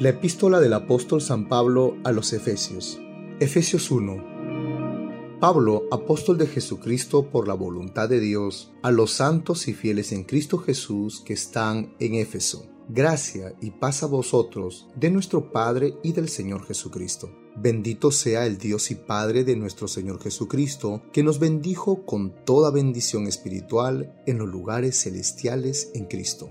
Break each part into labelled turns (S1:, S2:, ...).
S1: La epístola del apóstol San Pablo a los Efesios. Efesios 1. Pablo, apóstol de Jesucristo por la voluntad de Dios, a los santos y fieles en Cristo Jesús que están en Éfeso. Gracia y paz a vosotros de nuestro Padre y del Señor Jesucristo. Bendito sea el Dios y Padre de nuestro Señor Jesucristo, que nos bendijo con toda bendición espiritual en los lugares celestiales en Cristo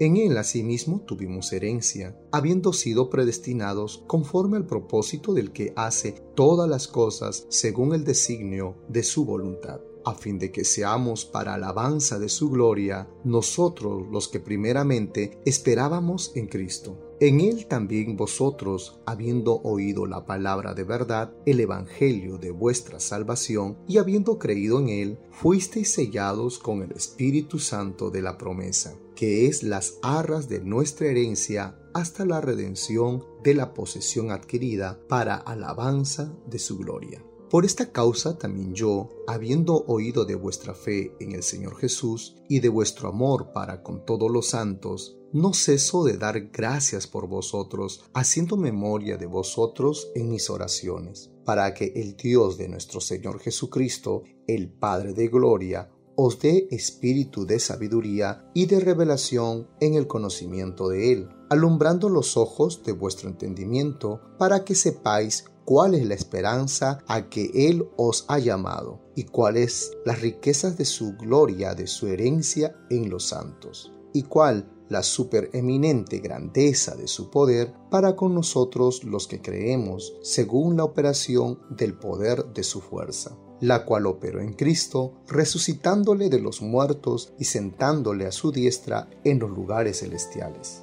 S1: en él asimismo tuvimos herencia, habiendo sido predestinados conforme al propósito del que hace todas las cosas según el designio de su voluntad a fin de que seamos para alabanza de su gloria, nosotros los que primeramente esperábamos en Cristo. En Él también vosotros, habiendo oído la palabra de verdad, el Evangelio de vuestra salvación, y habiendo creído en Él, fuisteis sellados con el Espíritu Santo de la promesa, que es las arras de nuestra herencia hasta la redención de la posesión adquirida para alabanza de su gloria. Por esta causa también yo, habiendo oído de vuestra fe en el Señor Jesús y de vuestro amor para con todos los santos, no ceso de dar gracias por vosotros, haciendo memoria de vosotros en mis oraciones, para que el Dios de nuestro Señor Jesucristo, el Padre de Gloria, os dé espíritu de sabiduría y de revelación en el conocimiento de Él, alumbrando los ojos de vuestro entendimiento, para que sepáis cuál es la esperanza a que Él os ha llamado y cuáles las riquezas de su gloria, de su herencia en los santos, y cuál la supereminente grandeza de su poder para con nosotros los que creemos, según la operación del poder de su fuerza, la cual operó en Cristo, resucitándole de los muertos y sentándole a su diestra en los lugares celestiales